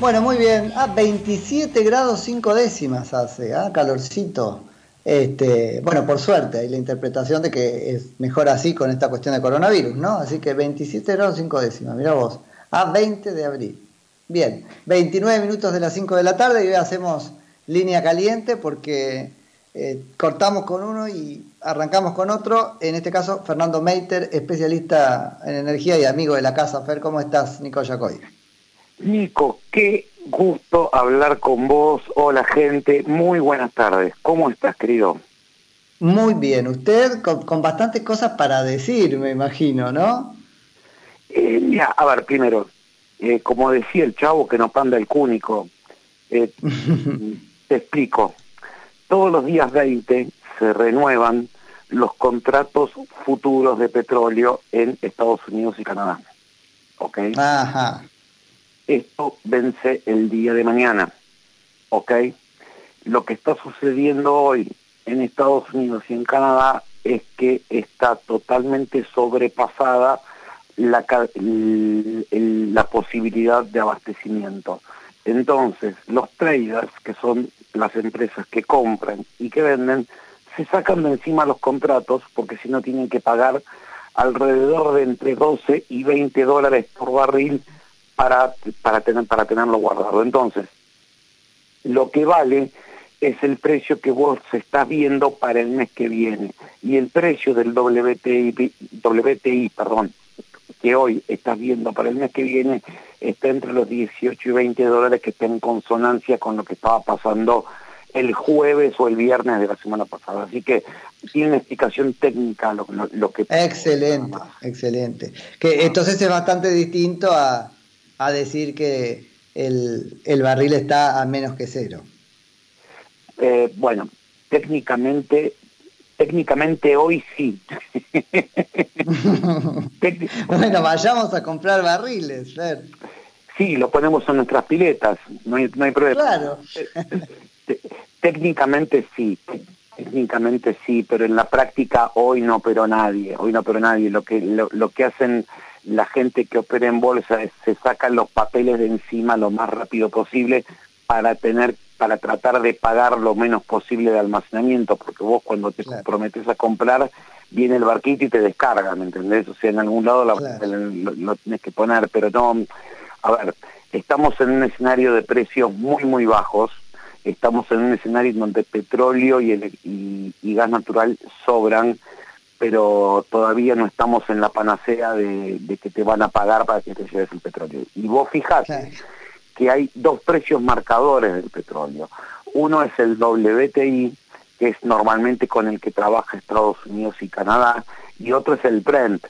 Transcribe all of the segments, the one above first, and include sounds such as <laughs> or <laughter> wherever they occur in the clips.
Bueno, muy bien. Ah, 27 grados 5 décimas hace, ah, calorcito. Este, bueno, por suerte, hay la interpretación de que es mejor así con esta cuestión de coronavirus, ¿no? Así que 27 grados 5 décimas, mira vos, a 20 de abril. Bien, 29 minutos de las 5 de la tarde y hoy hacemos línea caliente porque eh, cortamos con uno y arrancamos con otro. En este caso, Fernando Meiter, especialista en energía y amigo de la casa. Fer, ¿cómo estás, Nico Yacoy? Nico, qué gusto hablar con vos. Hola, gente. Muy buenas tardes. ¿Cómo estás, querido? Muy bien. Usted con, bastantes cosas para decir, me imagino, ¿no? Eh, mira, a ver, primero, eh, como decía el chavo que nos panda el cúnico, <laughs> te explico todos los días 20 se renuevan los contratos futuros de petróleo en Estados Unidos y Canadá. ¿Ok? Ajá. Esto vence el día de mañana. ¿Ok? Lo que está sucediendo hoy en Estados Unidos y en Canadá es que está totalmente sobrepasada la, la posibilidad de abastecimiento. Entonces, los traders, que son las empresas que compran y que venden, se sacan de encima los contratos porque si no tienen que pagar alrededor de entre 12 y 20 dólares por barril para, para, tener, para tenerlo guardado. Entonces, lo que vale es el precio que vos estás viendo para el mes que viene. Y el precio del WTI, WTI perdón, que hoy estás viendo para el mes que viene está entre los 18 y 20 dólares que está en consonancia con lo que estaba pasando el jueves o el viernes de la semana pasada. Así que tiene una explicación técnica lo, lo, que... Excelente, excelente. Que entonces es bastante distinto a, a decir que el, el, barril está a menos que cero. Eh, bueno, técnicamente Técnicamente hoy sí. <laughs> bueno, vayamos a comprar barriles, Fer. Sí, lo ponemos en nuestras piletas, no hay, no hay problema. Claro. Técnicamente sí, técnicamente sí, pero en la práctica hoy no operó nadie, hoy no operó nadie. Lo que, lo, lo que hacen la gente que opera en bolsa se sacan los papeles de encima lo más rápido posible para tener para tratar de pagar lo menos posible de almacenamiento, porque vos cuando te comprometes a comprar, viene el barquito y te descarga, ¿me entendés? O sea, en algún lado lo, lo, tienes que poner, pero no, a ver, estamos en un escenario de precios muy, muy bajos, estamos en un escenario donde petróleo y, el, y, gas natural sobran, pero todavía no estamos en la panacea de, que te van a pagar para que te lleves el petróleo. Y vos fijate que hay dos precios marcadores del petróleo. Uno es el WTI, que es normalmente con el que trabaja Estados Unidos y Canadá, y otro es el Brent.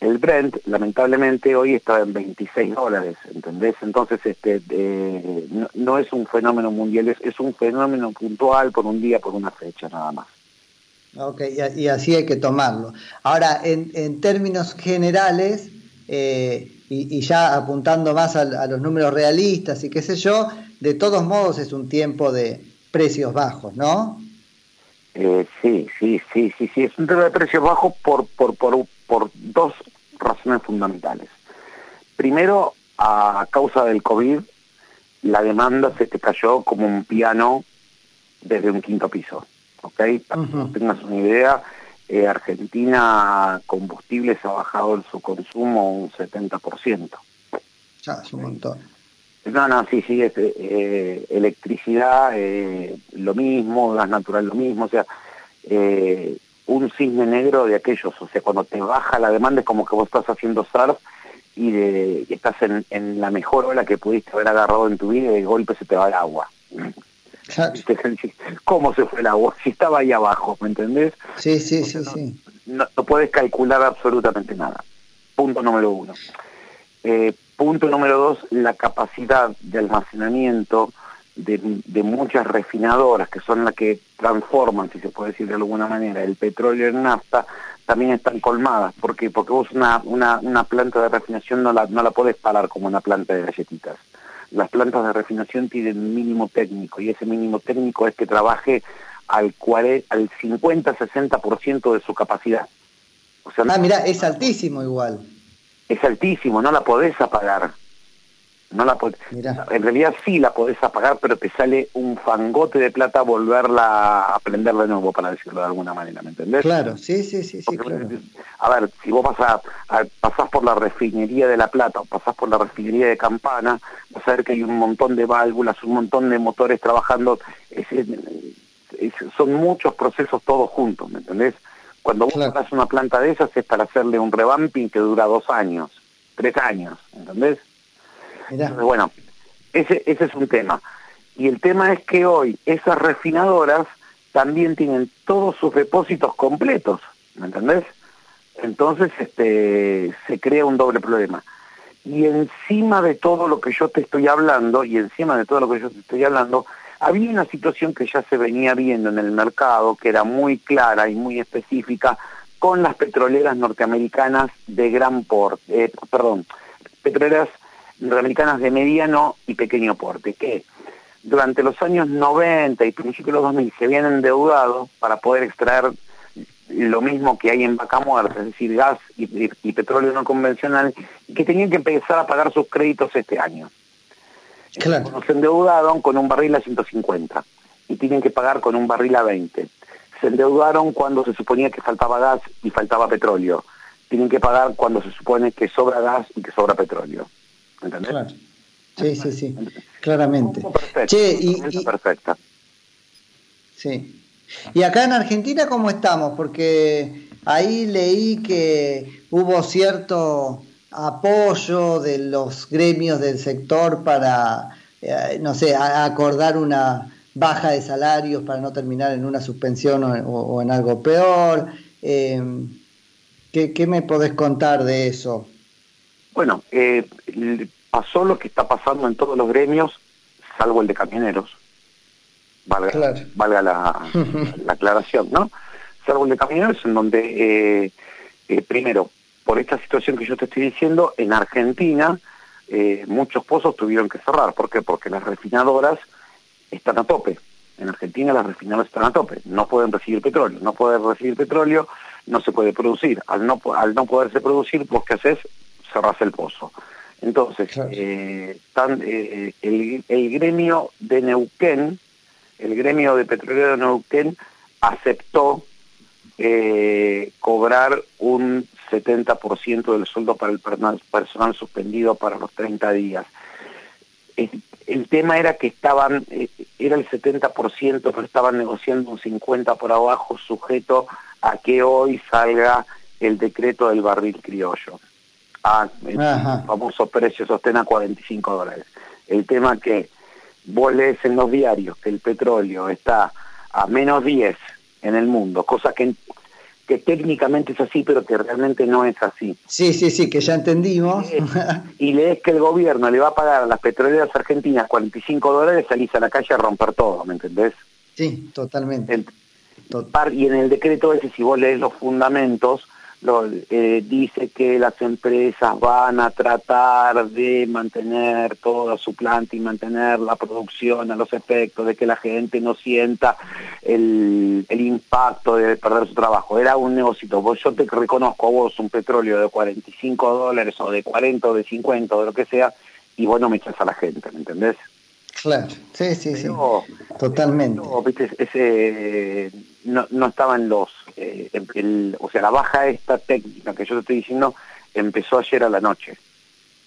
El Brent, lamentablemente, hoy está en 26 dólares, ¿entendés? Entonces, este, eh, no, es un fenómeno mundial, es, un fenómeno puntual por un día, por una fecha, nada más. Ok, y, así hay que tomarlo. Ahora, en, en términos generales, eh, y, ya apuntando más a, los números realistas y qué sé yo, de todos modos es un tiempo de precios bajos, ¿no? Eh, sí, sí, sí, sí, sí, es un tema de precios bajos por, por, por, por dos razones fundamentales. Tenero a causa del COVID, la demanda se te cayó como un piano desde un quinto piso, ¿ok? Para que tengas una idea, eh, Argentina combustibles ha bajado su consumo un 70%. Ya, es un montón. No, no, sí, sí, es, eh, electricidad eh, lo mismo, gas natural lo mismo, o sea, eh, un cisne negro de aquellos, o sea, cuando te baja la demanda es como que vos estás haciendo surf y, de, estás en, en, la mejor ola que pudiste haber agarrado en tu vida y de golpe se te va el agua. <laughs> ¿Cómo se fue el agua? Si estaba ahí abajo, ¿me entendés? Sí, sí, sí, sí. No, puedes calcular absolutamente nada. Punto número uno. Eh, punto número dos, la capacidad de almacenamiento de, de, muchas refinadoras, que son las que transforman, si se puede decir de alguna manera, el petróleo en nafta, también están colmadas. ¿Por qué? Porque vos una, una, una planta de refinación no la, no la podés parar como una planta de galletitas las plantas de refinación tienen un mínimo técnico y ese mínimo técnico es que trabaje al, al 50-60% de su capacidad. O sea, ah, mira, es altísimo igual. Es altísimo, no la podés apagar. No la en realidad sí la podés apagar, pero te sale un fangote de plata volverla a prender de nuevo, para decirlo de alguna manera, ¿me entendés? Claro, sí, sí, sí, sí A ver, si vos vas a, pasás por la refinería de La Plata o pasás por la refinería de Campana, vas a ver que hay un montón de válvulas, un montón de motores trabajando, son muchos procesos todos juntos, ¿me entendés? Cuando vos claro. una planta de esas es para hacerle un revamping que dura dos años, tres años, ¿entendés? Bueno, ese, ese es un tema. Y el tema es que hoy esas refinadoras también tienen todos sus depósitos completos, ¿me entendés? Entonces este, se crea un doble problema. Y encima de todo lo que yo te estoy hablando, y encima de todo lo que yo te estoy hablando, había una situación que ya se venía viendo en el mercado, que era muy clara y muy específica, con las petroleras norteamericanas de gran porte, eh, perdón, petroleras norteamericanas de mediano y pequeño porte, que durante los años 90 y principios de los 2000 se habían endeudado para poder extraer lo mismo que hay en vaca muerta, es decir, gas y, petróleo no convencional, y que tenían que empezar a pagar sus créditos este año. Claro. Se endeudaron con un barril a 150 y tienen que pagar con un barril a 20. Se endeudaron cuando se suponía que faltaba gas y faltaba petróleo. Tienen que pagar cuando se supone que sobra gas y que sobra petróleo. Claro. <laughs> Sí, sí, sí, claramente. y, perfecta. Sí. ¿Y acá en Argentina cómo estamos? Porque ahí leí que hubo cierto apoyo de los gremios del sector para, eh, no sé, acordar una baja de salarios para no terminar en una suspensión o, en algo peor. Eh, ¿qué, ¿qué, me podés contar de eso? Bueno, eh, pasó lo que está pasando en todos los gremios, salvo el de camioneros. Valga, valga <laughs> la, aclaración, ¿no? Salvo el de camioneros, en donde, eh, eh, primero, por esta situación que yo te estoy diciendo, en Argentina muchos pozos tuvieron que cerrar. ¿Por qué? Porque las refinadoras están a tope. En Argentina las refinadoras están a tope. No pueden recibir petróleo. No pueden recibir petróleo, no se puede producir. Al no, al no poderse producir, pues ¿qué haces? Cerras el pozo. Entonces, eh, eh, el, gremio de Neuquén, el gremio de petrolero de Neuquén, aceptó eh, cobrar un 70% del sueldo para el personal suspendido para los 30 días. El, tema era que estaban, era el 70%, pero estaban negociando un 50% por abajo, sujeto a que hoy salga el decreto del barril criollo a el famoso precio sostén a 45 dólares. El tema que vos lees en los diarios que el petróleo está a menos 10 en el mundo, cosa que, que técnicamente es así, pero que realmente no es así. Sí, sí, sí, que ya entendimos. <laughs> Y lees que el gobierno le va a pagar a las petroleras argentinas 45 dólares, salís a la calle a romper todo, ¿me entendés? Sí, totalmente. Y en el decreto ese, si vos lees los fundamentos, eh, dice que las empresas van a tratar de mantener toda su planta y mantener la producción a los efectos de que la gente no sienta el, impacto de perder su trabajo. Era un negocio. yo te reconozco a vos un petróleo de 45 dólares o de 40 o de 50 o de lo que sea y vos no me echas a la gente, ¿me entendés? Claro, sí, sí, sí, totalmente. ese, no, no estaban los, eh, o sea, la baja esta técnica que yo te estoy diciendo empezó ayer a la noche.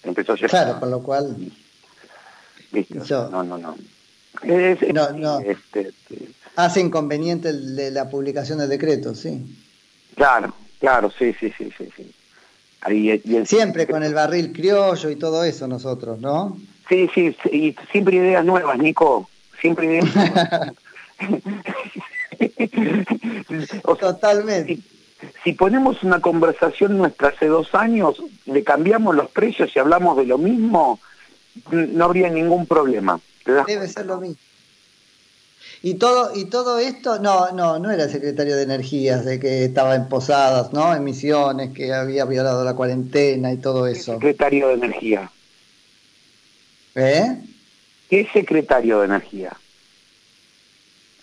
Empezó ayer. Claro, con lo cual. Listo. no, no, no. no, no. Este, este, Hace inconveniente el la publicación del decreto, sí. Claro, claro, sí, sí, sí, sí. sí. Ahí, Siempre con el barril criollo y todo eso nosotros, ¿no? Sí, sí, y siempre ideas nuevas, Nico. Siempre ideas nuevas. <laughs> Totalmente. Si, ponemos una conversación nuestra hace dos años, le cambiamos los precios y hablamos de lo mismo, no habría ningún problema. Debe ser lo mismo. Y todo, y todo esto, no, no, no era secretario de Energías, de que estaba en Posadas, ¿no? En Misiones, que había violado la cuarentena y todo eso. secretario de Energía? ¿Eh? ¿Qué secretario de Energía?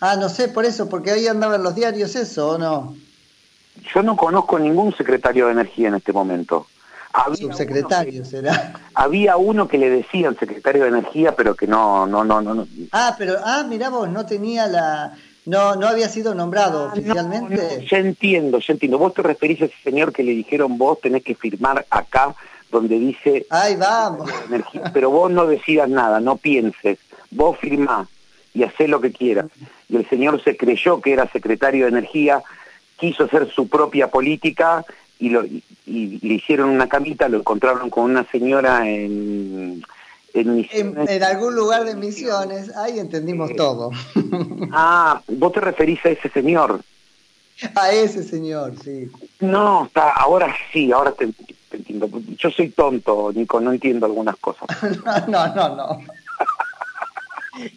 Ah, no sé, por eso, porque ahí andaban los diarios eso, ¿o no? Yo no conozco ningún secretario de Energía en este momento. subsecretario será. Había uno que le decían secretario de Energía, pero que no, no, no, no. Ah, pero, ah, mira vos, no tenía la, no, no había sido nombrado ah, oficialmente. ya entiendo, ya entiendo. Vos te referís a ese señor que le dijeron vos tenés que firmar acá donde dice... ¡Ay, vamos! <laughs> pero vos no decidas nada, no pienses. Vos firmás y hacés lo que quieras. Y el señor se creyó que era secretario de Energía, quiso hacer su propia política y, lo, y le hicieron una camita, lo encontraron con una señora en en, algún lugar de Misiones, ahí entendimos todo. <laughs> ah, vos te referís a ese señor. A ese señor, sí. No, está, ahora sí, ahora te, entiendo. Yo soy tonto, Nico, no entiendo algunas cosas. <laughs> no, no, no.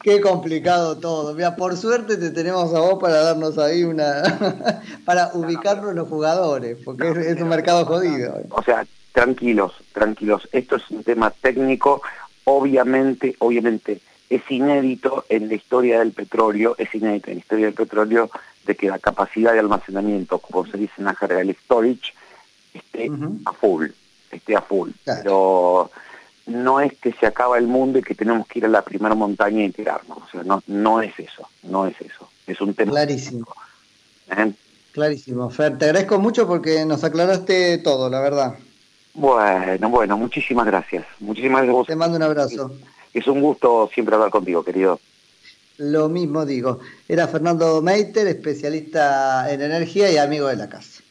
Qué complicado todo. Mira, por suerte te tenemos a vos para darnos ahí una. <laughs> para ubicarnos los jugadores, porque es, un mercado jodido. O sea, tranquilos, tranquilos. Esto es un tema técnico obviamente, obviamente es inédito en la historia del petróleo, es inédito en la historia del petróleo de que la capacidad de almacenamiento, como se dice en la jerga, el storage, esté a full, esté a full. Pero no es que se acaba el mundo y que tenemos que ir a la primera montaña y tirarnos. O sea, no, no es eso, no es eso. Es un tema. Clarísimo. ¿Eh? Clarísimo. Fer, te agradezco mucho porque nos aclaraste todo, la verdad. Bueno, bueno, muchísimas gracias. Muchísimas gracias. Te mando un abrazo. Es un gusto siempre hablar contigo, querido. Lo mismo digo. Era Fernando Meiter, especialista en energía y amigo de la casa.